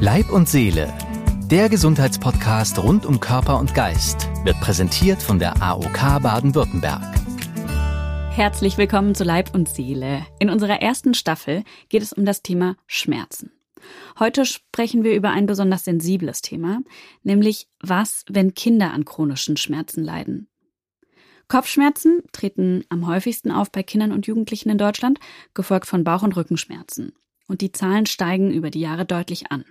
Leib und Seele, der Gesundheitspodcast rund um Körper und Geist, wird präsentiert von der AOK Baden-Württemberg. Herzlich willkommen zu Leib und Seele. In unserer ersten Staffel geht es um das Thema Schmerzen. Heute sprechen wir über ein besonders sensibles Thema, nämlich was, wenn Kinder an chronischen Schmerzen leiden. Kopfschmerzen treten am häufigsten auf bei Kindern und Jugendlichen in Deutschland, gefolgt von Bauch- und Rückenschmerzen. Und die Zahlen steigen über die Jahre deutlich an.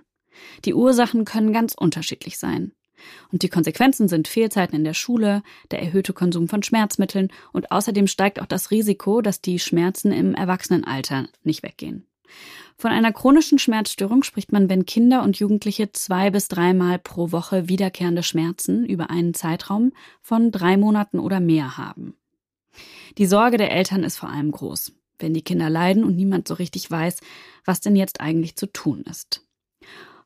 Die Ursachen können ganz unterschiedlich sein. Und die Konsequenzen sind Fehlzeiten in der Schule, der erhöhte Konsum von Schmerzmitteln und außerdem steigt auch das Risiko, dass die Schmerzen im Erwachsenenalter nicht weggehen. Von einer chronischen Schmerzstörung spricht man, wenn Kinder und Jugendliche zwei bis dreimal pro Woche wiederkehrende Schmerzen über einen Zeitraum von drei Monaten oder mehr haben. Die Sorge der Eltern ist vor allem groß, wenn die Kinder leiden und niemand so richtig weiß, was denn jetzt eigentlich zu tun ist.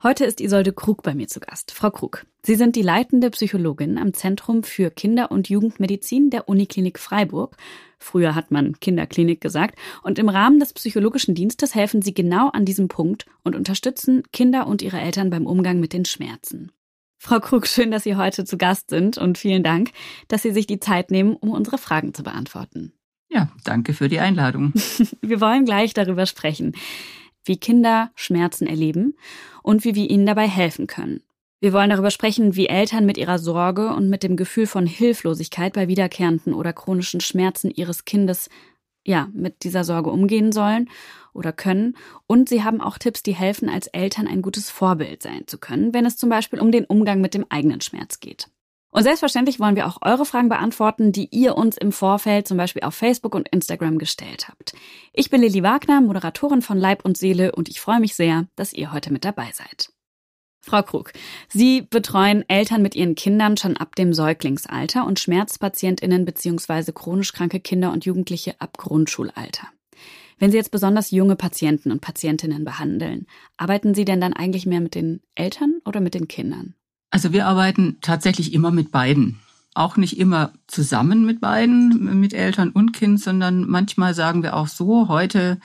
Heute ist Isolde Krug bei mir zu Gast. Frau Krug, Sie sind die leitende Psychologin am Zentrum für Kinder- und Jugendmedizin der Uniklinik Freiburg. Früher hat man Kinderklinik gesagt. Und im Rahmen des psychologischen Dienstes helfen Sie genau an diesem Punkt und unterstützen Kinder und ihre Eltern beim Umgang mit den Schmerzen. Frau Krug, schön, dass Sie heute zu Gast sind und vielen Dank, dass Sie sich die Zeit nehmen, um unsere Fragen zu beantworten. Ja, danke für die Einladung. Wir wollen gleich darüber sprechen wie Kinder Schmerzen erleben und wie wir ihnen dabei helfen können. Wir wollen darüber sprechen, wie Eltern mit ihrer Sorge und mit dem Gefühl von Hilflosigkeit bei wiederkehrenden oder chronischen Schmerzen ihres Kindes ja, mit dieser Sorge umgehen sollen oder können. Und sie haben auch Tipps, die helfen, als Eltern ein gutes Vorbild sein zu können, wenn es zum Beispiel um den Umgang mit dem eigenen Schmerz geht. Und selbstverständlich wollen wir auch eure Fragen beantworten, die ihr uns im Vorfeld zum Beispiel auf Facebook und Instagram gestellt habt. Ich bin Lilly Wagner, Moderatorin von Leib und Seele und ich freue mich sehr, dass ihr heute mit dabei seid. Frau Krug, Sie betreuen Eltern mit ihren Kindern schon ab dem Säuglingsalter und Schmerzpatientinnen bzw. chronisch kranke Kinder und Jugendliche ab Grundschulalter. Wenn Sie jetzt besonders junge Patienten und Patientinnen behandeln, arbeiten Sie denn dann eigentlich mehr mit den Eltern oder mit den Kindern? Also wir arbeiten tatsächlich immer mit beiden. Auch nicht immer zusammen mit beiden, mit Eltern und Kind, sondern manchmal sagen wir auch so, heute,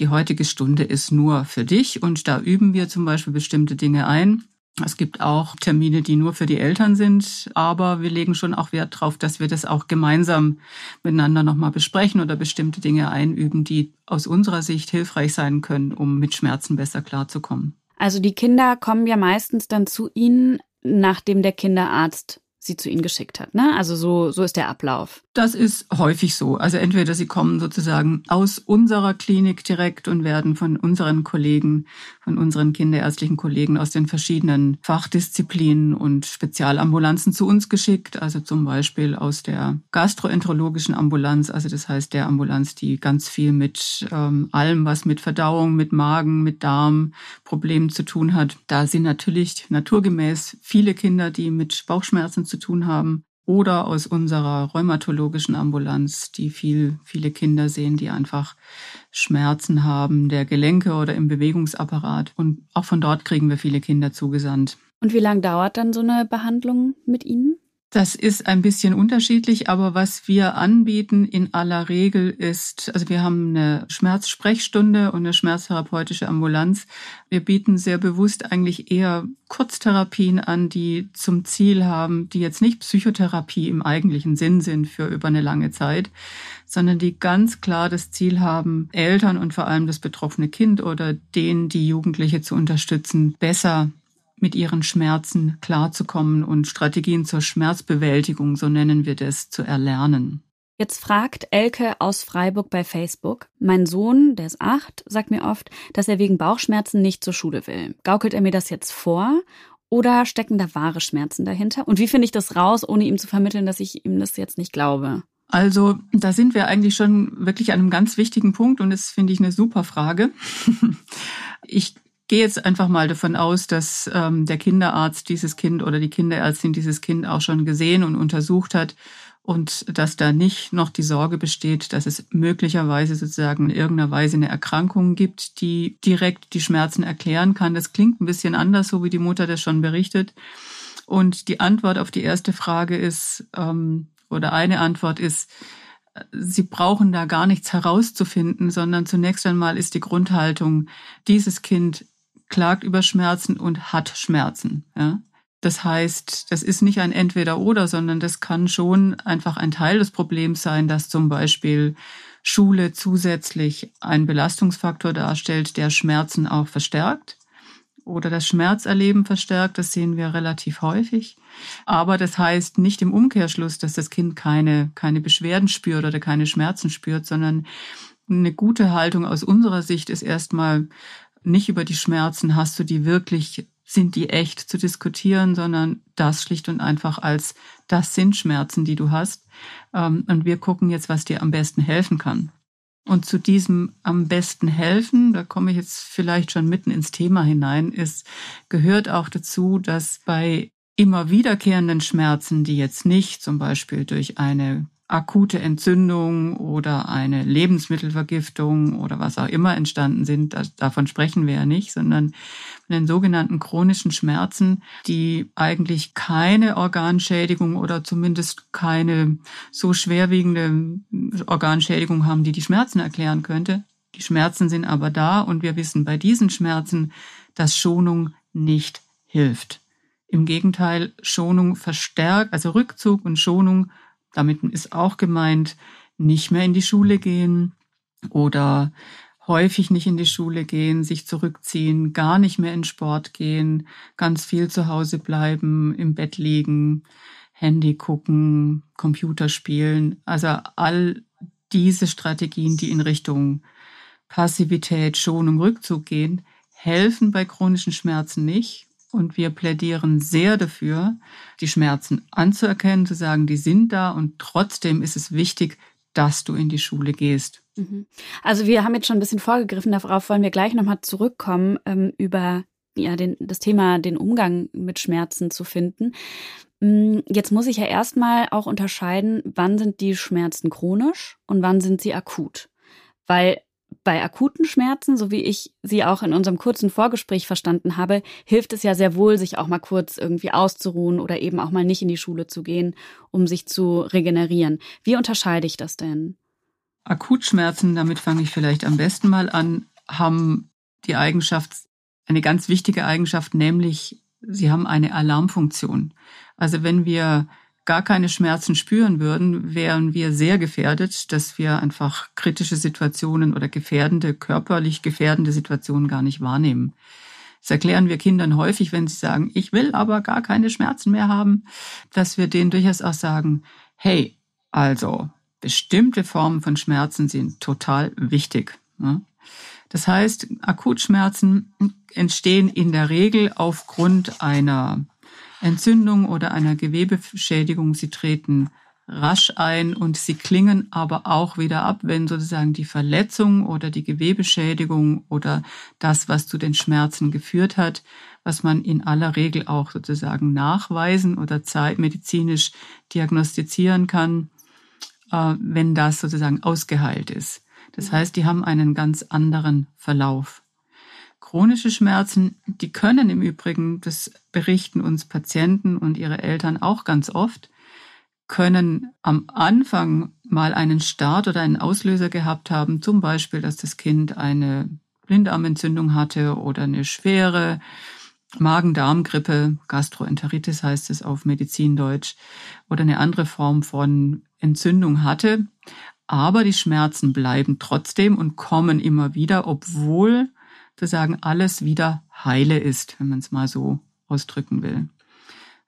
die heutige Stunde ist nur für dich und da üben wir zum Beispiel bestimmte Dinge ein. Es gibt auch Termine, die nur für die Eltern sind, aber wir legen schon auch Wert darauf, dass wir das auch gemeinsam miteinander nochmal besprechen oder bestimmte Dinge einüben, die aus unserer Sicht hilfreich sein können, um mit Schmerzen besser klarzukommen. Also die Kinder kommen ja meistens dann zu Ihnen nachdem der Kinderarzt sie zu ihnen geschickt hat. Ne? Also so, so ist der Ablauf. Das ist häufig so. Also entweder sie kommen sozusagen aus unserer Klinik direkt und werden von unseren Kollegen, von unseren kinderärztlichen Kollegen aus den verschiedenen Fachdisziplinen und Spezialambulanzen zu uns geschickt. Also zum Beispiel aus der gastroenterologischen Ambulanz, also das heißt der Ambulanz, die ganz viel mit ähm, allem, was mit Verdauung, mit Magen, mit Darm Problemen zu tun hat. Da sind natürlich naturgemäß viele Kinder, die mit Bauchschmerzen zu tun haben oder aus unserer rheumatologischen Ambulanz, die viel, viele Kinder sehen, die einfach Schmerzen haben der Gelenke oder im Bewegungsapparat. Und auch von dort kriegen wir viele Kinder zugesandt. Und wie lange dauert dann so eine Behandlung mit Ihnen? Das ist ein bisschen unterschiedlich, aber was wir anbieten in aller Regel ist, also wir haben eine Schmerzsprechstunde und eine schmerztherapeutische Ambulanz. Wir bieten sehr bewusst eigentlich eher Kurztherapien an, die zum Ziel haben, die jetzt nicht Psychotherapie im eigentlichen Sinn sind für über eine lange Zeit, sondern die ganz klar das Ziel haben, Eltern und vor allem das betroffene Kind oder den, die Jugendliche zu unterstützen, besser mit ihren Schmerzen klarzukommen und Strategien zur Schmerzbewältigung, so nennen wir das, zu erlernen. Jetzt fragt Elke aus Freiburg bei Facebook. Mein Sohn, der ist acht, sagt mir oft, dass er wegen Bauchschmerzen nicht zur Schule will. Gaukelt er mir das jetzt vor oder stecken da wahre Schmerzen dahinter? Und wie finde ich das raus, ohne ihm zu vermitteln, dass ich ihm das jetzt nicht glaube? Also da sind wir eigentlich schon wirklich an einem ganz wichtigen Punkt und das finde ich eine super Frage. Ich gehe jetzt einfach mal davon aus, dass ähm, der Kinderarzt dieses Kind oder die Kinderärztin dieses Kind auch schon gesehen und untersucht hat und dass da nicht noch die Sorge besteht, dass es möglicherweise sozusagen in irgendeiner Weise eine Erkrankung gibt, die direkt die Schmerzen erklären kann. Das klingt ein bisschen anders, so wie die Mutter das schon berichtet. Und die Antwort auf die erste Frage ist, ähm, oder eine Antwort ist, Sie brauchen da gar nichts herauszufinden, sondern zunächst einmal ist die Grundhaltung, dieses Kind klagt über Schmerzen und hat Schmerzen. Ja? Das heißt, das ist nicht ein Entweder-Oder, sondern das kann schon einfach ein Teil des Problems sein, dass zum Beispiel Schule zusätzlich einen Belastungsfaktor darstellt, der Schmerzen auch verstärkt oder das Schmerzerleben verstärkt. Das sehen wir relativ häufig. Aber das heißt nicht im Umkehrschluss, dass das Kind keine, keine Beschwerden spürt oder keine Schmerzen spürt, sondern eine gute Haltung aus unserer Sicht ist erstmal nicht über die Schmerzen, hast du die wirklich, sind die echt zu diskutieren, sondern das schlicht und einfach als, das sind Schmerzen, die du hast. Ähm, und wir gucken jetzt, was dir am besten helfen kann. Und zu diesem am besten helfen, da komme ich jetzt vielleicht schon mitten ins Thema hinein, ist, gehört auch dazu, dass bei immer wiederkehrenden Schmerzen, die jetzt nicht zum Beispiel durch eine akute Entzündung oder eine Lebensmittelvergiftung oder was auch immer entstanden sind, das, davon sprechen wir ja nicht, sondern von den sogenannten chronischen Schmerzen, die eigentlich keine Organschädigung oder zumindest keine so schwerwiegende Organschädigung haben, die die Schmerzen erklären könnte. Die Schmerzen sind aber da und wir wissen bei diesen Schmerzen, dass Schonung nicht hilft. Im Gegenteil, Schonung verstärkt, also Rückzug und Schonung damit ist auch gemeint, nicht mehr in die Schule gehen oder häufig nicht in die Schule gehen, sich zurückziehen, gar nicht mehr in Sport gehen, ganz viel zu Hause bleiben, im Bett liegen, Handy gucken, Computer spielen. Also all diese Strategien, die in Richtung Passivität, Schonung, Rückzug gehen, helfen bei chronischen Schmerzen nicht, und wir plädieren sehr dafür, die Schmerzen anzuerkennen, zu sagen, die sind da und trotzdem ist es wichtig, dass du in die Schule gehst. Mhm. Also wir haben jetzt schon ein bisschen vorgegriffen, darauf wollen wir gleich nochmal zurückkommen, ähm, über ja, den, das Thema, den Umgang mit Schmerzen zu finden. Mm, jetzt muss ich ja erstmal auch unterscheiden, wann sind die Schmerzen chronisch und wann sind sie akut. Weil bei akuten Schmerzen, so wie ich sie auch in unserem kurzen Vorgespräch verstanden habe, hilft es ja sehr wohl, sich auch mal kurz irgendwie auszuruhen oder eben auch mal nicht in die Schule zu gehen, um sich zu regenerieren. Wie unterscheide ich das denn? Akutschmerzen, damit fange ich vielleicht am besten mal an, haben die Eigenschaft, eine ganz wichtige Eigenschaft, nämlich sie haben eine Alarmfunktion. Also wenn wir gar keine Schmerzen spüren würden, wären wir sehr gefährdet, dass wir einfach kritische Situationen oder gefährdende, körperlich gefährdende Situationen gar nicht wahrnehmen. Das erklären wir Kindern häufig, wenn sie sagen, ich will aber gar keine Schmerzen mehr haben, dass wir denen durchaus auch sagen, hey, also bestimmte Formen von Schmerzen sind total wichtig. Das heißt, Akutschmerzen entstehen in der Regel aufgrund einer Entzündung oder einer Gewebeschädigung. Sie treten rasch ein und sie klingen aber auch wieder ab, wenn sozusagen die Verletzung oder die Gewebeschädigung oder das, was zu den Schmerzen geführt hat, was man in aller Regel auch sozusagen nachweisen oder zeitmedizinisch diagnostizieren kann, äh, wenn das sozusagen ausgeheilt ist. Das heißt, die haben einen ganz anderen Verlauf. Chronische Schmerzen, die können im Übrigen, das berichten uns Patienten und ihre Eltern auch ganz oft, können am Anfang mal einen Start oder einen Auslöser gehabt haben, zum Beispiel, dass das Kind eine Blinddarmentzündung hatte oder eine schwere Magen-Darm-Grippe, Gastroenteritis heißt es auf Medizindeutsch, oder eine andere Form von Entzündung hatte. Aber die Schmerzen bleiben trotzdem und kommen immer wieder, obwohl sozusagen alles wieder heile ist, wenn man es mal so ausdrücken will.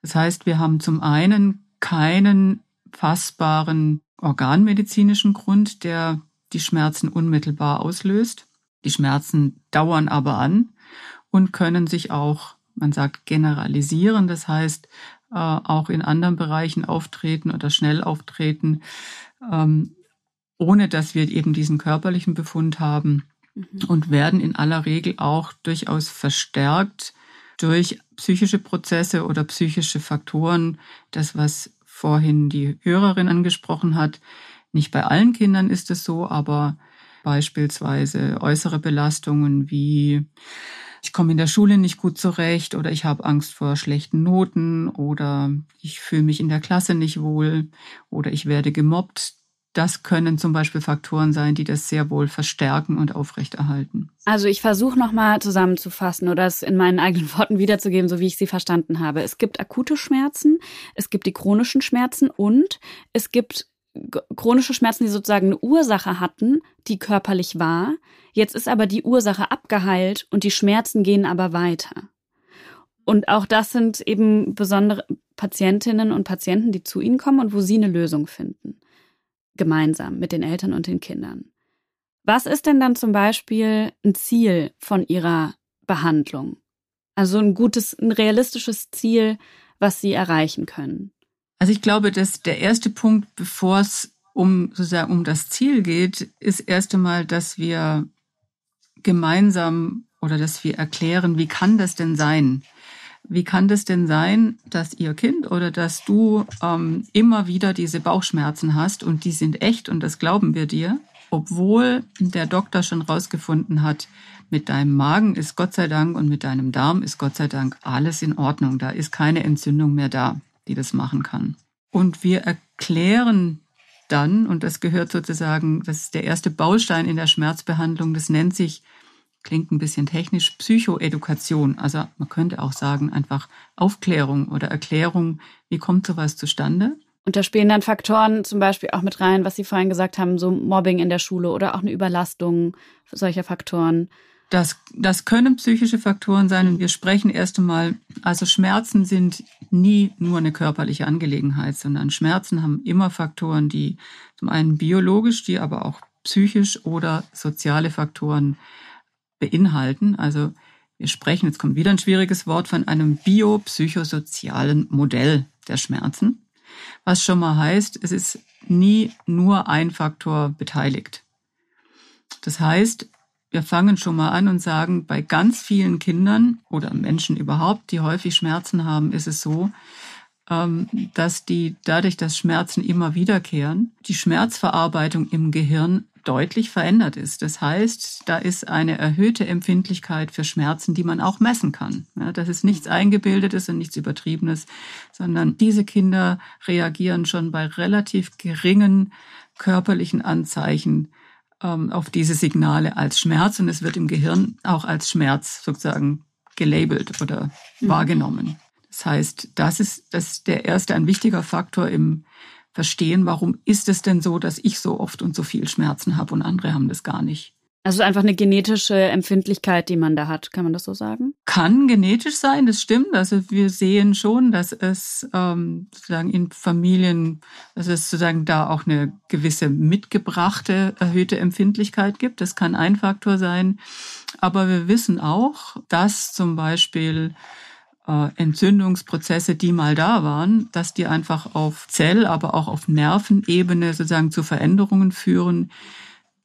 Das heißt, wir haben zum einen keinen fassbaren organmedizinischen Grund, der die Schmerzen unmittelbar auslöst. Die Schmerzen dauern aber an und können sich auch, man sagt, generalisieren. Das heißt, äh, auch in anderen Bereichen auftreten oder schnell auftreten, ähm, ohne dass wir eben diesen körperlichen Befund haben. Mhm. und werden in aller Regel auch durchaus verstärkt durch psychische Prozesse oder psychische Faktoren. Das, was vorhin die Hörerin angesprochen hat. Nicht bei allen Kindern ist es so, aber beispielsweise äußere Belastungen wie ich komme in der Schule nicht gut zurecht oder ich habe Angst vor schlechten Noten oder ich fühle mich in der Klasse nicht wohl oder ich werde gemobbt das können zum Beispiel Faktoren sein, die das sehr wohl verstärken und aufrechterhalten. Also ich versuche nochmal zusammenzufassen oder es in meinen eigenen Worten wiederzugeben, so wie ich sie verstanden habe. Es gibt akute Schmerzen, es gibt die chronischen Schmerzen und es gibt chronische Schmerzen, die sozusagen eine Ursache hatten, die körperlich war. Jetzt ist aber die Ursache abgeheilt und die Schmerzen gehen aber weiter. Und auch das sind eben besondere Patientinnen und Patienten, die zu Ihnen kommen und wo Sie eine Lösung finden. Gemeinsam mit den Eltern und den Kindern. Was ist denn dann zum Beispiel ein Ziel von Ihrer Behandlung? Also ein gutes, ein realistisches Ziel, was Sie erreichen können. Also ich glaube, dass der erste Punkt, bevor es um sozusagen um das Ziel geht, ist erst einmal, dass wir gemeinsam oder dass wir erklären, wie kann das denn sein? Wie kann das denn sein, dass Ihr Kind oder dass du ähm, immer wieder diese Bauchschmerzen hast und die sind echt und das glauben wir dir, obwohl der Doktor schon rausgefunden hat, mit deinem Magen ist Gott sei Dank und mit deinem Darm ist Gott sei Dank alles in Ordnung. Da ist keine Entzündung mehr da die das machen kann. Und wir erklären dann, und das gehört sozusagen, das ist der erste Baustein in der Schmerzbehandlung, das nennt sich, klingt ein bisschen technisch, Psychoedukation. Also man könnte auch sagen, einfach Aufklärung oder Erklärung, wie kommt sowas zustande. Und da spielen dann Faktoren zum Beispiel auch mit rein, was Sie vorhin gesagt haben, so Mobbing in der Schule oder auch eine Überlastung solcher Faktoren. Das, das können psychische Faktoren sein und wir sprechen erst einmal, also Schmerzen sind nie nur eine körperliche Angelegenheit, sondern Schmerzen haben immer Faktoren, die zum einen biologisch, die aber auch psychisch oder soziale Faktoren beinhalten. Also wir sprechen, jetzt kommt wieder ein schwieriges Wort, von einem biopsychosozialen Modell der Schmerzen, was schon mal heißt, es ist nie nur ein Faktor beteiligt. Das heißt, wir fangen schon mal an und sagen, bei ganz vielen Kindern oder Menschen überhaupt, die häufig Schmerzen haben, ist es so, ähm, dass die dadurch, dass Schmerzen immer wiederkehren, die Schmerzverarbeitung im Gehirn deutlich verändert ist. Das heißt, da ist eine erhöhte Empfindlichkeit für Schmerzen, die man auch messen kann. das ist nichts Eingebildetes und nichts Übertriebenes, sondern diese Kinder reagieren schon bei relativ geringen körperlichen Anzeichen ähm, auf diese Signale als Schmerz und es wird im Gehirn auch als Schmerz sozusagen gelabelt oder mhm. wahrgenommen. Das heißt, das ist, das ist der erste ein wichtiger Faktor im Verstehen, warum ist es denn so, dass ich so oft und so viel Schmerzen habe und andere haben das gar nicht. Also einfach eine genetische Empfindlichkeit, die man da hat, kann man das so sagen? Kann genetisch sein, das stimmt. Also wir sehen schon, dass es ähm, sozusagen in Familien, dass es sozusagen da auch eine gewisse mitgebrachte erhöhte Empfindlichkeit gibt. Das kann ein Faktor sein. Aber wir wissen auch, dass zum Beispiel äh, Entzündungsprozesse, die mal da waren, dass die einfach auf Zell, aber auch auf Nervenebene sozusagen zu Veränderungen führen,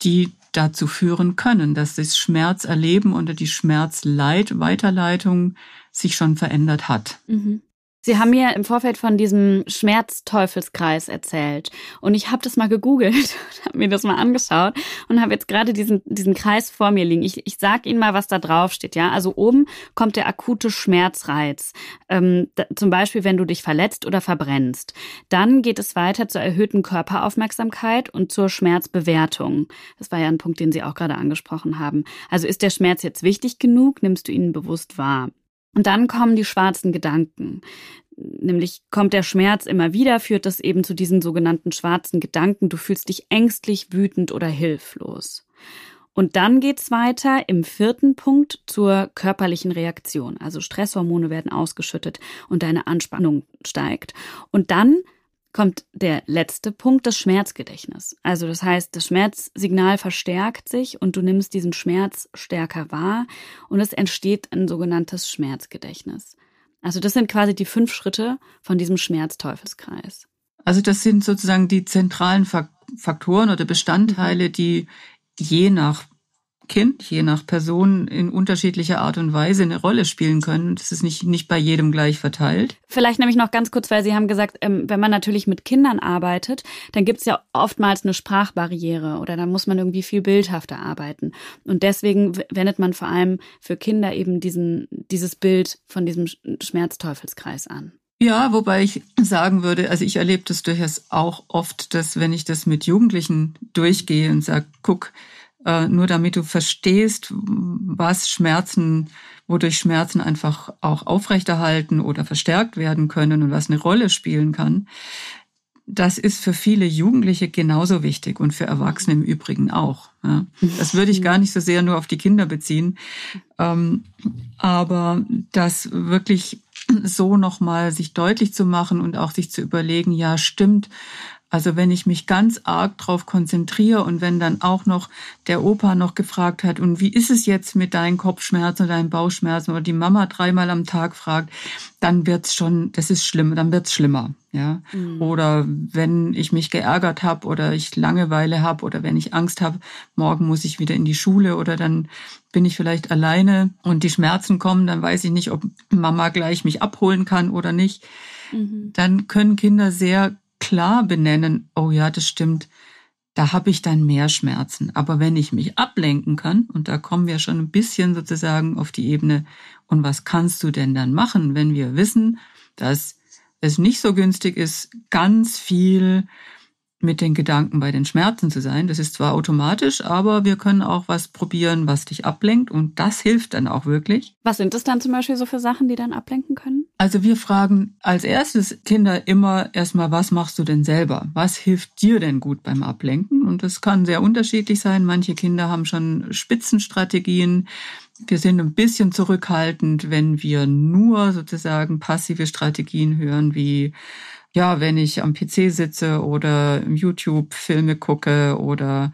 die dazu führen können, dass das Schmerzerleben oder die Schmerzleitweiterleitung sich schon verändert hat. Mhm. Sie haben mir im Vorfeld von diesem Schmerzteufelskreis erzählt und ich habe das mal gegoogelt, habe mir das mal angeschaut und habe jetzt gerade diesen diesen Kreis vor mir liegen. Ich, ich sage Ihnen mal, was da drauf steht. Ja, also oben kommt der akute Schmerzreiz, ähm, da, zum Beispiel wenn du dich verletzt oder verbrennst. Dann geht es weiter zur erhöhten Körperaufmerksamkeit und zur Schmerzbewertung. Das war ja ein Punkt, den Sie auch gerade angesprochen haben. Also ist der Schmerz jetzt wichtig genug? Nimmst du ihn bewusst wahr? Und dann kommen die schwarzen Gedanken. Nämlich kommt der Schmerz immer wieder, führt das eben zu diesen sogenannten schwarzen Gedanken. Du fühlst dich ängstlich, wütend oder hilflos. Und dann geht's weiter im vierten Punkt zur körperlichen Reaktion. Also Stresshormone werden ausgeschüttet und deine Anspannung steigt. Und dann kommt der letzte Punkt, das Schmerzgedächtnis. Also das heißt, das Schmerzsignal verstärkt sich und du nimmst diesen Schmerz stärker wahr und es entsteht ein sogenanntes Schmerzgedächtnis. Also das sind quasi die fünf Schritte von diesem Schmerzteufelskreis. Also das sind sozusagen die zentralen Faktoren oder Bestandteile, die je nach Kind, je nach Person in unterschiedlicher Art und Weise eine Rolle spielen können. Das ist nicht, nicht bei jedem gleich verteilt. Vielleicht nämlich noch ganz kurz, weil Sie haben gesagt, ähm, wenn man natürlich mit Kindern arbeitet, dann gibt es ja oftmals eine Sprachbarriere oder dann muss man irgendwie viel bildhafter arbeiten. Und deswegen wendet man vor allem für Kinder eben diesen, dieses Bild von diesem Schmerzteufelskreis an. Ja, wobei ich sagen würde, also ich erlebe das durchaus auch oft, dass wenn ich das mit Jugendlichen durchgehe und sage, guck, nur damit du verstehst, was Schmerzen, wodurch Schmerzen einfach auch aufrechterhalten oder verstärkt werden können und was eine Rolle spielen kann, das ist für viele Jugendliche genauso wichtig und für Erwachsene im Übrigen auch. Das würde ich gar nicht so sehr nur auf die Kinder beziehen, ähm, aber das wirklich so nochmal sich deutlich zu machen und auch sich zu überlegen, ja, stimmt, also wenn ich mich ganz arg drauf konzentriere und wenn dann auch noch der Opa noch gefragt hat, und wie ist es jetzt mit deinen Kopfschmerzen oder deinen Bauchschmerzen oder die Mama dreimal am Tag fragt, dann wird's schon, das ist schlimm, dann wird's schlimmer, ja. Mhm. Oder wenn ich mich geärgert habe oder ich Langeweile habe oder wenn ich Angst habe, morgen muss ich wieder in die Schule oder dann bin ich vielleicht alleine und die Schmerzen kommen, dann weiß ich nicht, ob Mama gleich mich abholen kann oder nicht. Mhm. Dann können Kinder sehr klar benennen, oh ja, das stimmt, da habe ich dann mehr Schmerzen. Aber wenn ich mich ablenken kann, und da kommen wir schon ein bisschen sozusagen auf die Ebene, und was kannst du denn dann machen, wenn wir wissen, dass es nicht so günstig ist, ganz viel mit den Gedanken bei den Schmerzen zu sein. Das ist zwar automatisch, aber wir können auch was probieren, was dich ablenkt und das hilft dann auch wirklich. Was sind das dann zum Beispiel so für Sachen, die dann ablenken können? Also wir fragen als erstes Kinder immer erstmal, was machst du denn selber? Was hilft dir denn gut beim Ablenken? Und das kann sehr unterschiedlich sein. Manche Kinder haben schon Spitzenstrategien. Wir sind ein bisschen zurückhaltend, wenn wir nur sozusagen passive Strategien hören, wie ja, wenn ich am PC sitze oder YouTube Filme gucke oder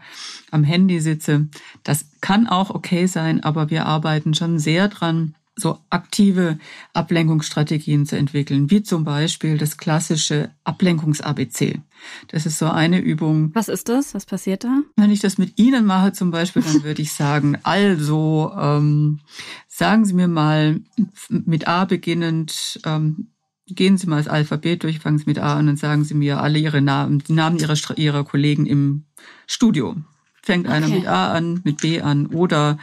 am Handy sitze. Das kann auch okay sein, aber wir arbeiten schon sehr dran, so aktive Ablenkungsstrategien zu entwickeln, wie zum Beispiel das klassische Ablenkungs-ABC. Das ist so eine Übung. Was ist das? Was passiert da? Wenn ich das mit Ihnen mache zum Beispiel, dann würde ich sagen, also ähm, sagen Sie mir mal mit A beginnend, ähm, gehen Sie mal das Alphabet durch, fangen Sie mit A an und sagen Sie mir alle Ihre Namen, die Namen Ihrer, Ihrer Kollegen im Studio. Fängt okay. einer mit A an, mit B an oder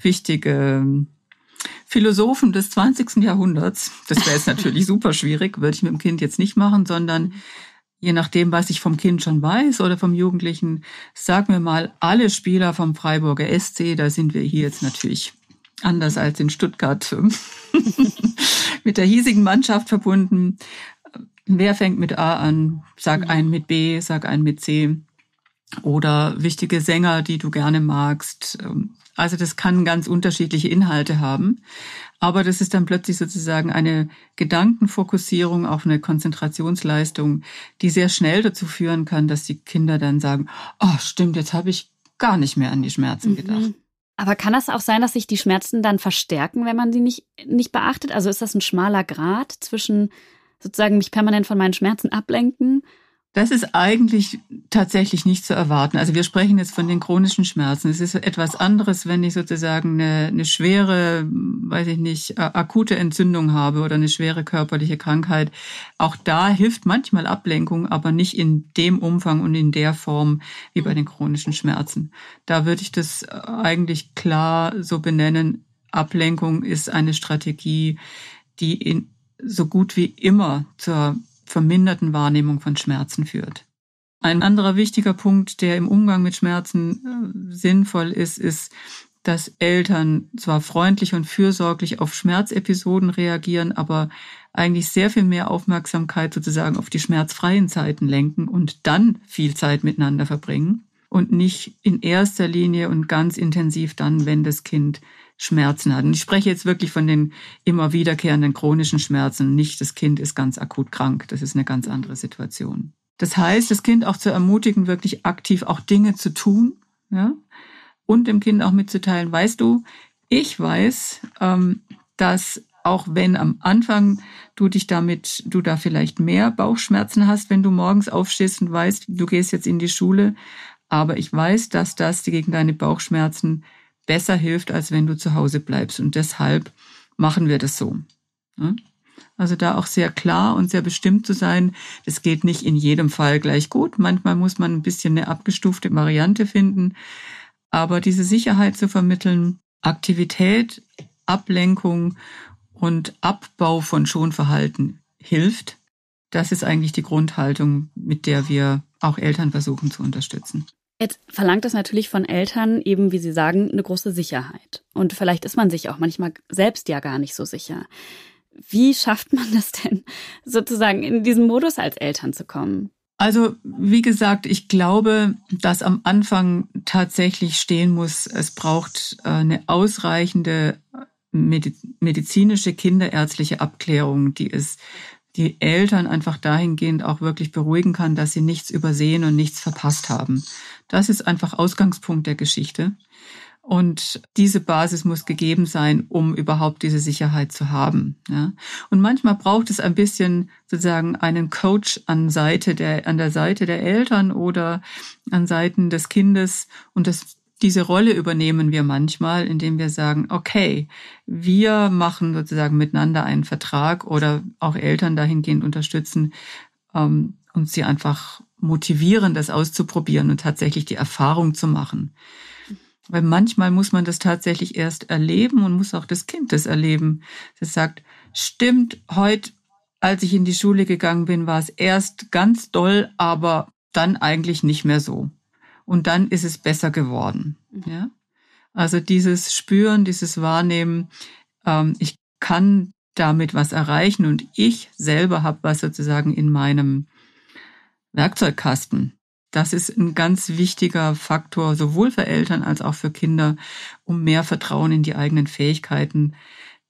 wichtige ähm, Philosophen des 20. Jahrhunderts. Das wäre jetzt natürlich super schwierig, würde ich mit dem Kind jetzt nicht machen, sondern je nachdem, was ich vom Kind schon weiß oder vom Jugendlichen, sag mir mal alle Spieler vom Freiburger SC, da sind wir hier jetzt natürlich anders als in Stuttgart mit der hiesigen Mannschaft verbunden. Wer fängt mit A an? Sag mhm. einen mit B, sag einen mit C. Oder wichtige Sänger, die du gerne magst. Also das kann ganz unterschiedliche Inhalte haben. Aber das ist dann plötzlich sozusagen eine Gedankenfokussierung auf eine Konzentrationsleistung, die sehr schnell dazu führen kann, dass die Kinder dann sagen, oh stimmt, jetzt habe ich gar nicht mehr an die Schmerzen gedacht. Mhm. Aber kann das auch sein, dass sich die Schmerzen dann verstärken, wenn man sie nicht, nicht beachtet? Also ist das ein schmaler Grad zwischen sozusagen mich permanent von meinen Schmerzen ablenken das ist eigentlich tatsächlich nicht zu erwarten. Also wir sprechen jetzt von den chronischen Schmerzen. Es ist etwas anderes, wenn ich sozusagen eine, eine schwere, weiß ich nicht, akute Entzündung habe oder eine schwere körperliche Krankheit. Auch da hilft manchmal Ablenkung, aber nicht in dem Umfang und in der Form wie bei den chronischen Schmerzen. Da würde ich das eigentlich klar so benennen. Ablenkung ist eine Strategie, die in so gut wie immer zur verminderten Wahrnehmung von Schmerzen führt. Ein anderer wichtiger Punkt, der im Umgang mit Schmerzen äh, sinnvoll ist, ist, dass Eltern zwar freundlich und fürsorglich auf Schmerzepisoden reagieren, aber eigentlich sehr viel mehr Aufmerksamkeit sozusagen auf die schmerzfreien Zeiten lenken und dann viel Zeit miteinander verbringen und nicht in erster Linie und ganz intensiv dann, wenn das Kind Schmerzen hat. Und ich spreche jetzt wirklich von den immer wiederkehrenden chronischen Schmerzen, nicht das Kind ist ganz akut krank. Das ist eine ganz andere Situation. Das heißt, das Kind auch zu ermutigen, wirklich aktiv auch Dinge zu tun, ja, und dem Kind auch mitzuteilen, weißt du, ich weiß, ähm, dass auch wenn am Anfang du dich damit, du da vielleicht mehr Bauchschmerzen hast, wenn du morgens aufstehst und weißt, du gehst jetzt in die Schule, aber ich weiß, dass das gegen deine Bauchschmerzen besser hilft, als wenn du zu Hause bleibst. Und deshalb machen wir das so. Also da auch sehr klar und sehr bestimmt zu sein. Das geht nicht in jedem Fall gleich gut. Manchmal muss man ein bisschen eine abgestufte Variante finden. Aber diese Sicherheit zu vermitteln, Aktivität, Ablenkung und Abbau von Schonverhalten hilft. Das ist eigentlich die Grundhaltung, mit der wir auch Eltern versuchen zu unterstützen. Jetzt verlangt das natürlich von Eltern eben, wie Sie sagen, eine große Sicherheit. Und vielleicht ist man sich auch manchmal selbst ja gar nicht so sicher. Wie schafft man das denn, sozusagen in diesen Modus als Eltern zu kommen? Also, wie gesagt, ich glaube, dass am Anfang tatsächlich stehen muss, es braucht äh, eine ausreichende medizinische kinderärztliche Abklärung, die es die Eltern einfach dahingehend auch wirklich beruhigen kann, dass sie nichts übersehen und nichts verpasst haben. Das ist einfach Ausgangspunkt der Geschichte. Und diese Basis muss gegeben sein, um überhaupt diese Sicherheit zu haben. Ja. Und manchmal braucht es ein bisschen sozusagen einen Coach an Seite der, an der Seite der Eltern oder an Seiten des Kindes. Und das, diese Rolle übernehmen wir manchmal, indem wir sagen, okay, wir machen sozusagen miteinander einen Vertrag oder auch Eltern dahingehend unterstützen, ähm, und sie einfach motivieren, das auszuprobieren und tatsächlich die Erfahrung zu machen. Weil manchmal muss man das tatsächlich erst erleben und muss auch das Kind das erleben. Das sagt, stimmt, heute, als ich in die Schule gegangen bin, war es erst ganz doll, aber dann eigentlich nicht mehr so. Und dann ist es besser geworden. Mhm. Ja? Also dieses Spüren, dieses Wahrnehmen, ähm, ich kann damit was erreichen und ich selber habe was sozusagen in meinem Werkzeugkasten. Das ist ein ganz wichtiger Faktor, sowohl für Eltern als auch für Kinder, um mehr Vertrauen in die eigenen Fähigkeiten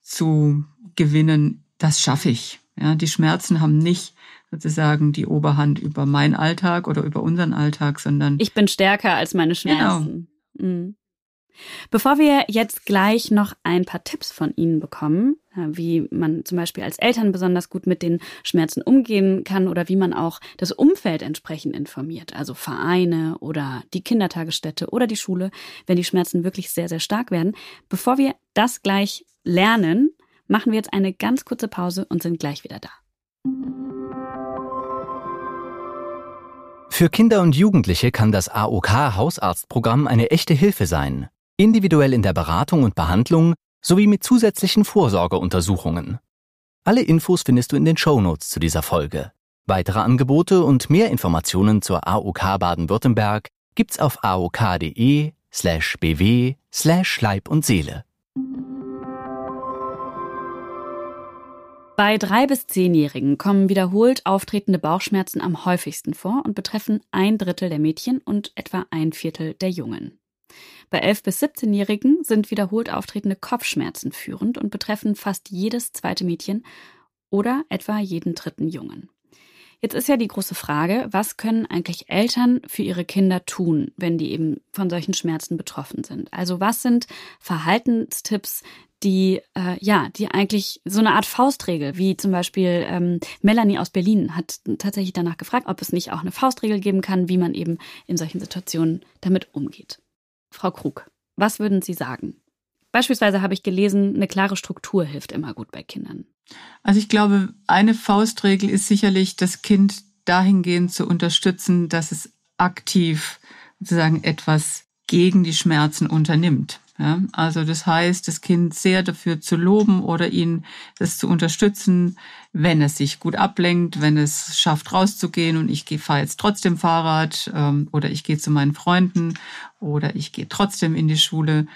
zu gewinnen. Das schaffe ich. Ja, die Schmerzen haben nicht sozusagen die Oberhand über meinen Alltag oder über unseren Alltag, sondern ich bin stärker als meine genau. Schmerzen. Genau. Mhm. Bevor wir jetzt gleich noch ein paar Tipps von Ihnen bekommen, wie man zum Beispiel als Eltern besonders gut mit den Schmerzen umgehen kann oder wie man auch das Umfeld entsprechend informiert, also Vereine oder die Kindertagesstätte oder die Schule, wenn die Schmerzen wirklich sehr, sehr stark werden. Bevor wir das gleich lernen, machen wir jetzt eine ganz kurze Pause und sind gleich wieder da. Für Kinder und Jugendliche kann das AOK Hausarztprogramm eine echte Hilfe sein individuell in der Beratung und Behandlung sowie mit zusätzlichen Vorsorgeuntersuchungen. Alle Infos findest du in den Shownotes zu dieser Folge. Weitere Angebote und mehr Informationen zur AOK Baden-Württemberg gibt's auf aok.de slash bw slash Leib und Seele. Bei drei bis zehnjährigen kommen wiederholt auftretende Bauchschmerzen am häufigsten vor und betreffen ein Drittel der Mädchen und etwa ein Viertel der Jungen. Bei 11- bis 17-Jährigen sind wiederholt auftretende Kopfschmerzen führend und betreffen fast jedes zweite Mädchen oder etwa jeden dritten Jungen. Jetzt ist ja die große Frage, was können eigentlich Eltern für ihre Kinder tun, wenn die eben von solchen Schmerzen betroffen sind? Also was sind Verhaltenstipps, die äh, ja, die eigentlich so eine Art Faustregel, wie zum Beispiel ähm, Melanie aus Berlin hat tatsächlich danach gefragt, ob es nicht auch eine Faustregel geben kann, wie man eben in solchen Situationen damit umgeht. Frau Krug, was würden Sie sagen? Beispielsweise habe ich gelesen, eine klare Struktur hilft immer gut bei Kindern. Also ich glaube, eine Faustregel ist sicherlich, das Kind dahingehend zu unterstützen, dass es aktiv sozusagen etwas gegen die Schmerzen unternimmt. Ja, also das heißt, das Kind sehr dafür zu loben oder ihn das zu unterstützen, wenn es sich gut ablenkt, wenn es schafft rauszugehen und ich fahre jetzt trotzdem Fahrrad ähm, oder ich gehe zu meinen Freunden oder ich gehe trotzdem in die Schule.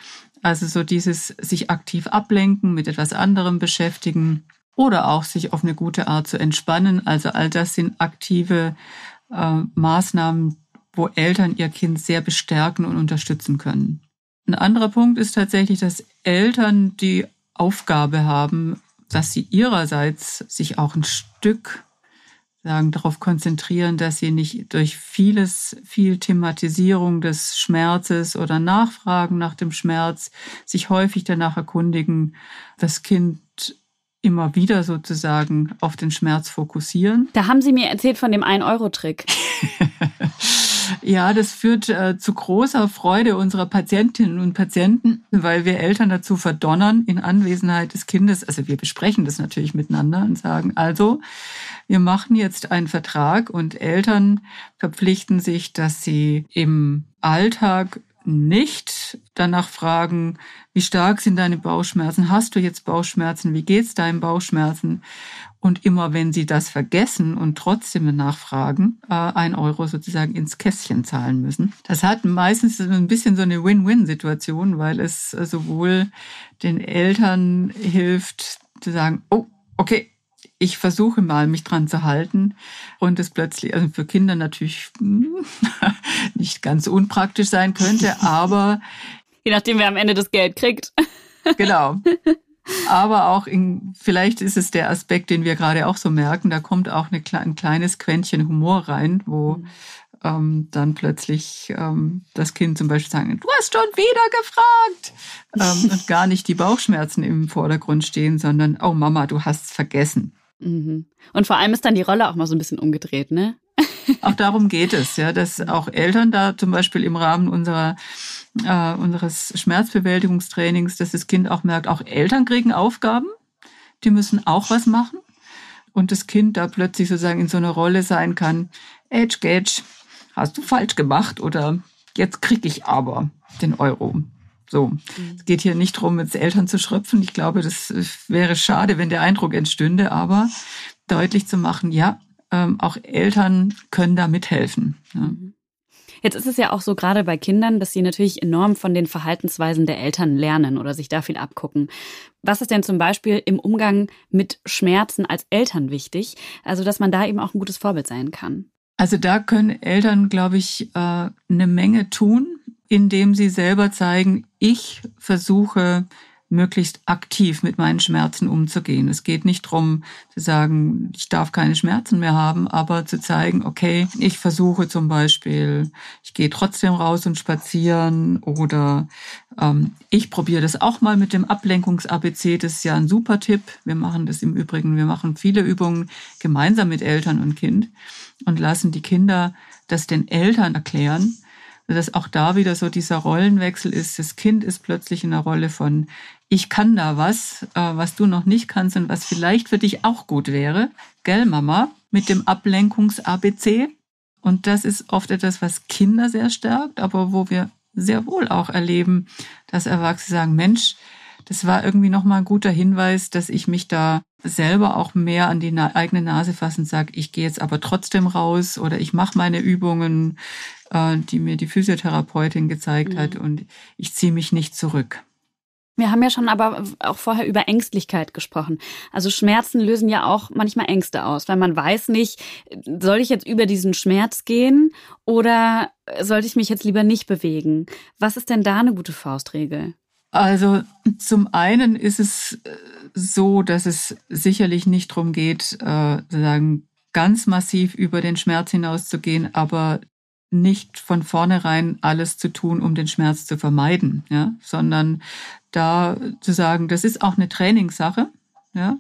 Also so dieses sich aktiv ablenken, mit etwas anderem beschäftigen oder auch sich auf eine gute Art zu entspannen. Also all das sind aktive äh, Maßnahmen, wo Eltern ihr Kind sehr bestärken und unterstützen können. Ein anderer Punkt ist tatsächlich, dass Eltern die Aufgabe haben, dass sie ihrerseits sich auch ein Stück sagen, darauf konzentrieren, dass sie nicht durch vieles, viel Thematisierung des Schmerzes oder Nachfragen nach dem Schmerz sich häufig danach erkundigen, das Kind immer wieder sozusagen auf den Schmerz fokussieren. Da haben Sie mir erzählt von dem 1-Euro-Trick. Ja, das führt äh, zu großer Freude unserer Patientinnen und Patienten, weil wir Eltern dazu verdonnern, in Anwesenheit des Kindes, also wir besprechen das natürlich miteinander und sagen, also, wir machen jetzt einen Vertrag und Eltern verpflichten sich, dass sie im Alltag nicht danach fragen, wie stark sind deine Bauchschmerzen? Hast du jetzt Bauchschmerzen? Wie geht's deinen Bauchschmerzen? Und immer wenn sie das vergessen und trotzdem nachfragen, äh, ein Euro sozusagen ins Kästchen zahlen müssen. Das hat meistens ein bisschen so eine Win-Win-Situation, weil es sowohl den Eltern hilft zu sagen, oh, okay, ich versuche mal, mich dran zu halten und es plötzlich, also für Kinder natürlich nicht ganz unpraktisch sein könnte, aber je nachdem, wer am Ende das Geld kriegt. genau. Aber auch in, vielleicht ist es der Aspekt, den wir gerade auch so merken, da kommt auch eine, ein kleines Quäntchen Humor rein, wo mhm. ähm, dann plötzlich ähm, das Kind zum Beispiel sagen, du hast schon wieder gefragt ähm, und gar nicht die Bauchschmerzen im Vordergrund stehen, sondern, oh Mama, du hast es vergessen. Mhm. Und vor allem ist dann die Rolle auch mal so ein bisschen umgedreht, ne? Auch darum geht es, ja, dass auch Eltern da zum Beispiel im Rahmen unserer äh, unseres Schmerzbewältigungstrainings, dass das Kind auch merkt, auch Eltern kriegen Aufgaben, die müssen auch was machen und das Kind da plötzlich sozusagen in so einer Rolle sein kann, Edge, Gage, hast du falsch gemacht oder jetzt krieg ich aber den Euro. So, mhm. es geht hier nicht darum, jetzt Eltern zu schröpfen. Ich glaube, das wäre schade, wenn der Eindruck entstünde, aber deutlich zu machen, ja, ähm, auch Eltern können da mithelfen. Ja. Mhm. Jetzt ist es ja auch so gerade bei Kindern, dass sie natürlich enorm von den Verhaltensweisen der Eltern lernen oder sich da viel abgucken. Was ist denn zum Beispiel im Umgang mit Schmerzen als Eltern wichtig? Also, dass man da eben auch ein gutes Vorbild sein kann. Also da können Eltern, glaube ich, äh, eine Menge tun indem sie selber zeigen, ich versuche möglichst aktiv mit meinen Schmerzen umzugehen. Es geht nicht darum zu sagen, ich darf keine Schmerzen mehr haben, aber zu zeigen, okay, ich versuche zum Beispiel, ich gehe trotzdem raus und spazieren oder ähm, ich probiere das auch mal mit dem Ablenkungs-ABC. Das ist ja ein super Tipp. Wir machen das im Übrigen, wir machen viele Übungen gemeinsam mit Eltern und Kind und lassen die Kinder das den Eltern erklären dass auch da wieder so dieser Rollenwechsel ist. Das Kind ist plötzlich in der Rolle von, ich kann da was, äh, was du noch nicht kannst und was vielleicht für dich auch gut wäre. Gell, Mama? Mit dem Ablenkungs-ABC. Und das ist oft etwas, was Kinder sehr stärkt, aber wo wir sehr wohl auch erleben, dass Erwachsene sagen, Mensch, das war irgendwie nochmal ein guter Hinweis, dass ich mich da selber auch mehr an die eigene Nase fasse und sage, ich gehe jetzt aber trotzdem raus oder ich mache meine Übungen, äh, die mir die Physiotherapeutin gezeigt mhm. hat und ich ziehe mich nicht zurück. Wir haben ja schon aber auch vorher über Ängstlichkeit gesprochen. Also Schmerzen lösen ja auch manchmal Ängste aus, weil man weiß nicht, soll ich jetzt über diesen Schmerz gehen oder sollte ich mich jetzt lieber nicht bewegen? Was ist denn da eine gute Faustregel? Also zum einen ist es äh, so, dass es sicherlich nicht darum geht, äh, sozusagen ganz massiv über den Schmerz hinauszugehen, aber nicht von vornherein alles zu tun, um den Schmerz zu vermeiden, ja, sondern da zu sagen, das ist auch eine Trainingssache, ja.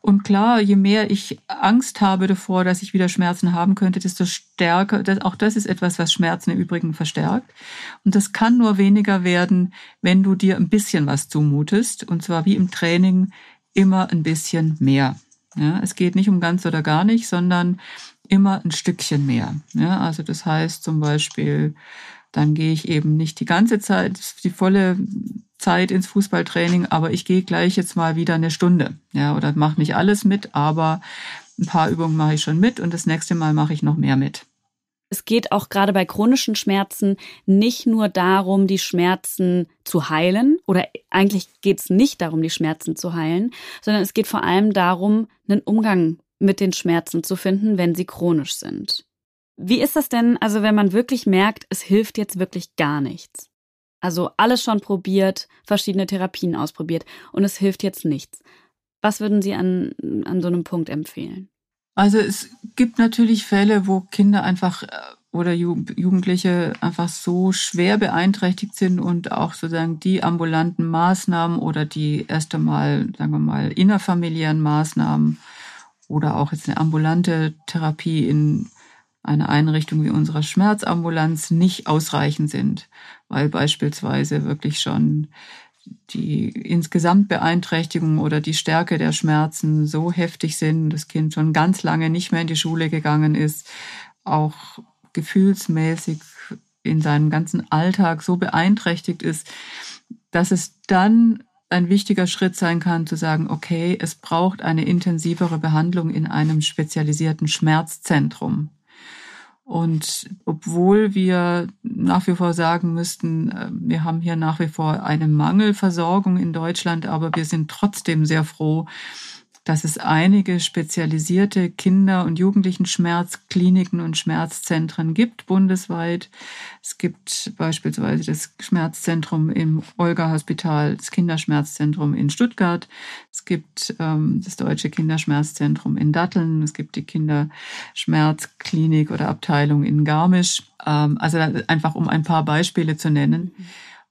Und klar, je mehr ich Angst habe davor, dass ich wieder Schmerzen haben könnte, desto stärker, das, auch das ist etwas, was Schmerzen im Übrigen verstärkt. Und das kann nur weniger werden, wenn du dir ein bisschen was zumutest. Und zwar wie im Training immer ein bisschen mehr. Ja, es geht nicht um ganz oder gar nicht, sondern immer ein Stückchen mehr. Ja, also das heißt zum Beispiel, dann gehe ich eben nicht die ganze Zeit, die volle Zeit ins Fußballtraining, aber ich gehe gleich jetzt mal wieder eine Stunde. Ja, oder mache nicht alles mit, aber ein paar Übungen mache ich schon mit und das nächste Mal mache ich noch mehr mit. Es geht auch gerade bei chronischen Schmerzen nicht nur darum, die Schmerzen zu heilen, oder eigentlich geht es nicht darum, die Schmerzen zu heilen, sondern es geht vor allem darum, einen Umgang mit den Schmerzen zu finden, wenn sie chronisch sind. Wie ist das denn, also wenn man wirklich merkt, es hilft jetzt wirklich gar nichts? Also alles schon probiert, verschiedene Therapien ausprobiert und es hilft jetzt nichts. Was würden Sie an, an so einem Punkt empfehlen? Also es gibt natürlich Fälle, wo Kinder einfach äh, oder Jugendliche einfach so schwer beeinträchtigt sind und auch sozusagen die ambulanten Maßnahmen oder die erst einmal, sagen wir mal, innerfamiliären Maßnahmen oder auch jetzt eine ambulante Therapie in einer Einrichtung wie unserer Schmerzambulanz nicht ausreichend sind, weil beispielsweise wirklich schon die insgesamt Beeinträchtigung oder die Stärke der Schmerzen so heftig sind, das Kind schon ganz lange nicht mehr in die Schule gegangen ist, auch gefühlsmäßig in seinem ganzen Alltag so beeinträchtigt ist, dass es dann ein wichtiger Schritt sein kann, zu sagen, okay, es braucht eine intensivere Behandlung in einem spezialisierten Schmerzzentrum. Und obwohl wir nach wie vor sagen müssten, äh, wir haben hier nach wie vor eine Mangelversorgung in Deutschland, aber wir sind trotzdem sehr froh, dass es einige spezialisierte Kinder- und Jugendlichen-Schmerzkliniken und Schmerzzentren gibt bundesweit. Es gibt beispielsweise das Schmerzzentrum im Olga-Hospital, das Kinderschmerzzentrum in Stuttgart. Es gibt ähm, das Deutsche Kinderschmerzzentrum in Datteln. Es gibt die Kinderschmerzklinik oder Abteilung in Garmisch. Ähm, also einfach um ein paar Beispiele zu nennen. Mhm.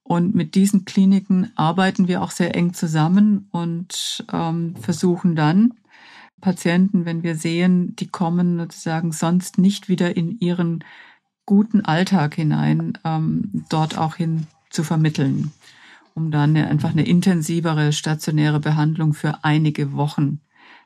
Und mit diesen Kliniken arbeiten wir auch sehr eng zusammen und ähm, versuchen dann Patienten, wenn wir sehen, die kommen sozusagen sonst nicht wieder in ihren guten Alltag hinein, ähm, dort auch hin zu vermitteln, um dann eine, einfach eine intensivere stationäre Behandlung für einige Wochen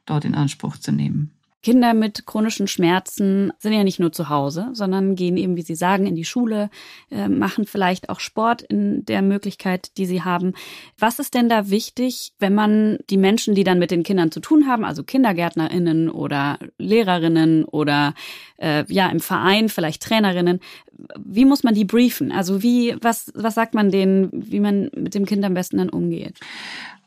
dort in Anspruch zu nehmen. Kinder mit chronischen Schmerzen sind ja nicht nur zu Hause, sondern gehen eben, wie Sie sagen, in die Schule, äh, machen vielleicht auch Sport in der Möglichkeit, die sie haben. Was ist denn da wichtig, wenn man die Menschen, die dann mit den Kindern zu tun haben, also Kindergärtnerinnen oder Lehrerinnen oder äh, ja im Verein vielleicht Trainerinnen, wie muss man die briefen? Also wie, was, was sagt man denen, wie man mit dem Kind am besten dann umgeht?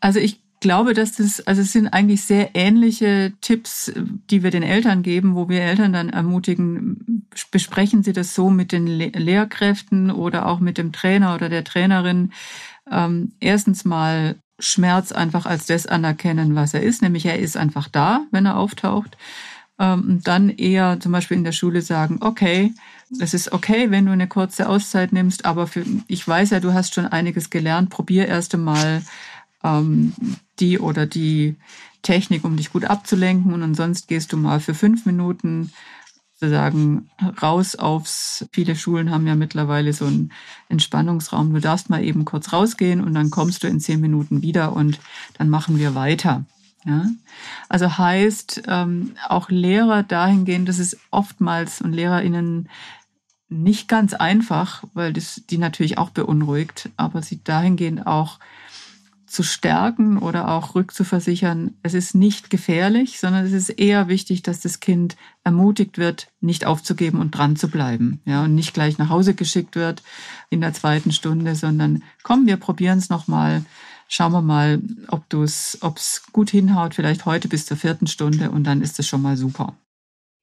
Also ich glaube, dass das, also es sind eigentlich sehr ähnliche Tipps, die wir den Eltern geben, wo wir Eltern dann ermutigen, besprechen Sie das so mit den Lehrkräften oder auch mit dem Trainer oder der Trainerin. Ähm, erstens mal Schmerz einfach als das anerkennen, was er ist, nämlich er ist einfach da, wenn er auftaucht. Ähm, dann eher zum Beispiel in der Schule sagen, okay, es ist okay, wenn du eine kurze Auszeit nimmst, aber für, ich weiß ja, du hast schon einiges gelernt, probier erst einmal ähm, die oder die Technik, um dich gut abzulenken. Und ansonsten gehst du mal für fünf Minuten sozusagen raus aufs, viele Schulen haben ja mittlerweile so einen Entspannungsraum. Du darfst mal eben kurz rausgehen und dann kommst du in zehn Minuten wieder und dann machen wir weiter. Ja? Also heißt ähm, auch Lehrer dahingehend, dass es oftmals und LehrerInnen nicht ganz einfach, weil das die natürlich auch beunruhigt, aber sie dahingehend auch zu stärken oder auch rückzuversichern, es ist nicht gefährlich, sondern es ist eher wichtig, dass das Kind ermutigt wird, nicht aufzugeben und dran zu bleiben. Ja, und nicht gleich nach Hause geschickt wird in der zweiten Stunde, sondern komm, wir probieren es nochmal. Schauen wir mal, ob du es, ob es gut hinhaut, vielleicht heute bis zur vierten Stunde und dann ist es schon mal super.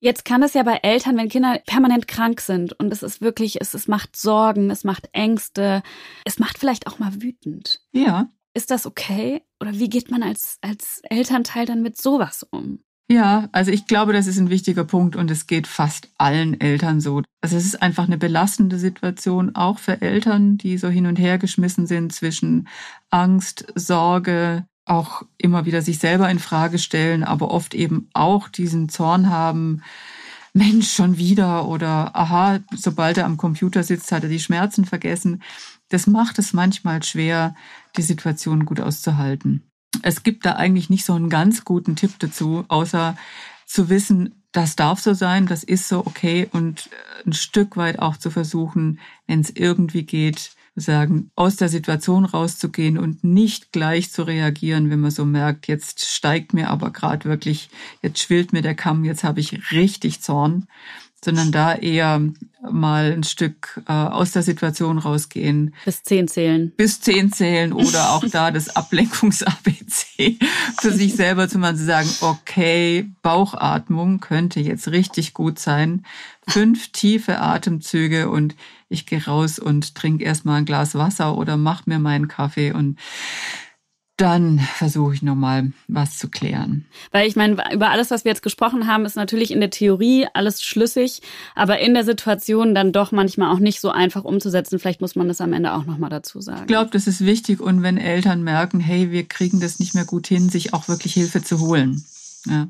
Jetzt kann es ja bei Eltern, wenn Kinder permanent krank sind und es ist wirklich, es, es macht Sorgen, es macht Ängste, es macht vielleicht auch mal wütend. Ja. Ist das okay? Oder wie geht man als, als Elternteil dann mit sowas um? Ja, also ich glaube, das ist ein wichtiger Punkt und es geht fast allen Eltern so. Also es ist einfach eine belastende Situation, auch für Eltern, die so hin und her geschmissen sind zwischen Angst, Sorge, auch immer wieder sich selber in Frage stellen, aber oft eben auch diesen Zorn haben, Mensch, schon wieder oder aha, sobald er am Computer sitzt, hat er die Schmerzen vergessen. Das macht es manchmal schwer, die Situation gut auszuhalten. Es gibt da eigentlich nicht so einen ganz guten Tipp dazu, außer zu wissen, das darf so sein, das ist so okay und äh, ein Stück weit auch zu versuchen, wenn es irgendwie geht, sagen, aus der Situation rauszugehen und nicht gleich zu reagieren, wenn man so merkt, jetzt steigt mir aber gerade wirklich, jetzt schwillt mir der Kamm, jetzt habe ich richtig Zorn, sondern da eher mal ein Stück äh, aus der Situation rausgehen. Bis zehn zählen. Bis zehn zählen oder auch da das Ablenkungs-ABC für sich selber zu machen, zu sagen, okay, Bauchatmung könnte jetzt richtig gut sein. Fünf tiefe Atemzüge und ich gehe raus und trinke erstmal ein Glas Wasser oder mach mir meinen Kaffee und dann versuche ich nochmal was zu klären. Weil ich meine, über alles, was wir jetzt gesprochen haben, ist natürlich in der Theorie alles schlüssig, aber in der Situation dann doch manchmal auch nicht so einfach umzusetzen. Vielleicht muss man das am Ende auch nochmal dazu sagen. Ich glaube, das ist wichtig und wenn Eltern merken, hey, wir kriegen das nicht mehr gut hin, sich auch wirklich Hilfe zu holen. Ja.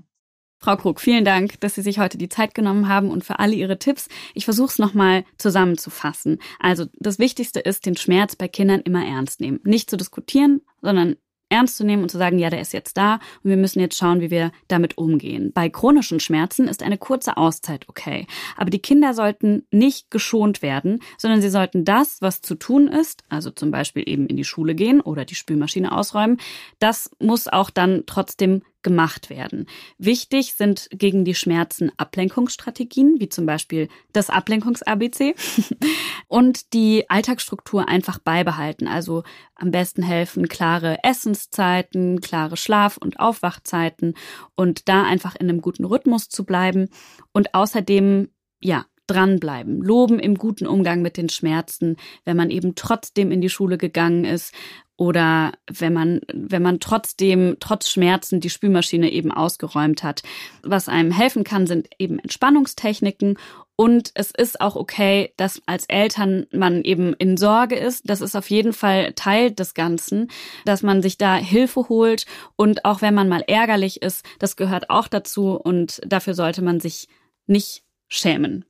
Frau Krug, vielen Dank, dass Sie sich heute die Zeit genommen haben und für alle Ihre Tipps. Ich versuche es nochmal zusammenzufassen. Also das Wichtigste ist, den Schmerz bei Kindern immer ernst nehmen. Nicht zu diskutieren, sondern ernst zu nehmen und zu sagen, ja, der ist jetzt da und wir müssen jetzt schauen, wie wir damit umgehen. Bei chronischen Schmerzen ist eine kurze Auszeit okay. Aber die Kinder sollten nicht geschont werden, sondern sie sollten das, was zu tun ist, also zum Beispiel eben in die Schule gehen oder die Spülmaschine ausräumen, das muss auch dann trotzdem gemacht werden. Wichtig sind gegen die Schmerzen Ablenkungsstrategien, wie zum Beispiel das Ablenkungs-ABC und die Alltagsstruktur einfach beibehalten. Also am besten helfen klare Essenszeiten, klare Schlaf- und Aufwachzeiten und da einfach in einem guten Rhythmus zu bleiben und außerdem ja, dranbleiben, loben im guten Umgang mit den Schmerzen, wenn man eben trotzdem in die Schule gegangen ist oder wenn man, wenn man trotzdem, trotz Schmerzen die Spülmaschine eben ausgeräumt hat. Was einem helfen kann, sind eben Entspannungstechniken und es ist auch okay, dass als Eltern man eben in Sorge ist. Das ist auf jeden Fall Teil des Ganzen, dass man sich da Hilfe holt. Und auch wenn man mal ärgerlich ist, das gehört auch dazu. Und dafür sollte man sich nicht schämen.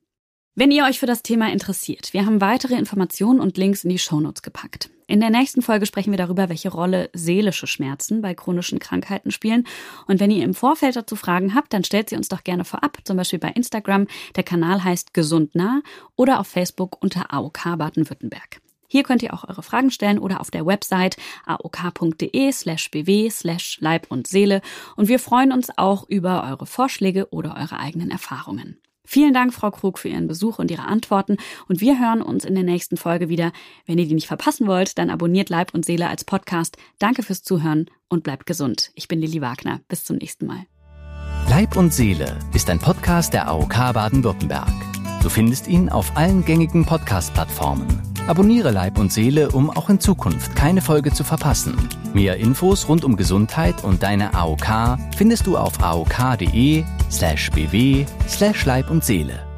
Wenn ihr euch für das Thema interessiert, wir haben weitere Informationen und Links in die Shownotes gepackt. In der nächsten Folge sprechen wir darüber, welche Rolle seelische Schmerzen bei chronischen Krankheiten spielen. Und wenn ihr im Vorfeld dazu Fragen habt, dann stellt sie uns doch gerne vorab, zum Beispiel bei Instagram. Der Kanal heißt Gesund nah oder auf Facebook unter AOK Baden-Württemberg. Hier könnt ihr auch eure Fragen stellen oder auf der Website aok.de slash bw slash Leib und Seele. Und wir freuen uns auch über eure Vorschläge oder eure eigenen Erfahrungen. Vielen Dank, Frau Krug, für Ihren Besuch und Ihre Antworten. Und wir hören uns in der nächsten Folge wieder. Wenn ihr die nicht verpassen wollt, dann abonniert Leib und Seele als Podcast. Danke fürs Zuhören und bleibt gesund. Ich bin Lilly Wagner. Bis zum nächsten Mal. Leib und Seele ist ein Podcast der AOK Baden-Württemberg. Du findest ihn auf allen gängigen Podcast-Plattformen. Abonniere Leib und Seele, um auch in Zukunft keine Folge zu verpassen. Mehr Infos rund um Gesundheit und deine AOK findest du auf aok.de slash bw slash Leib und Seele.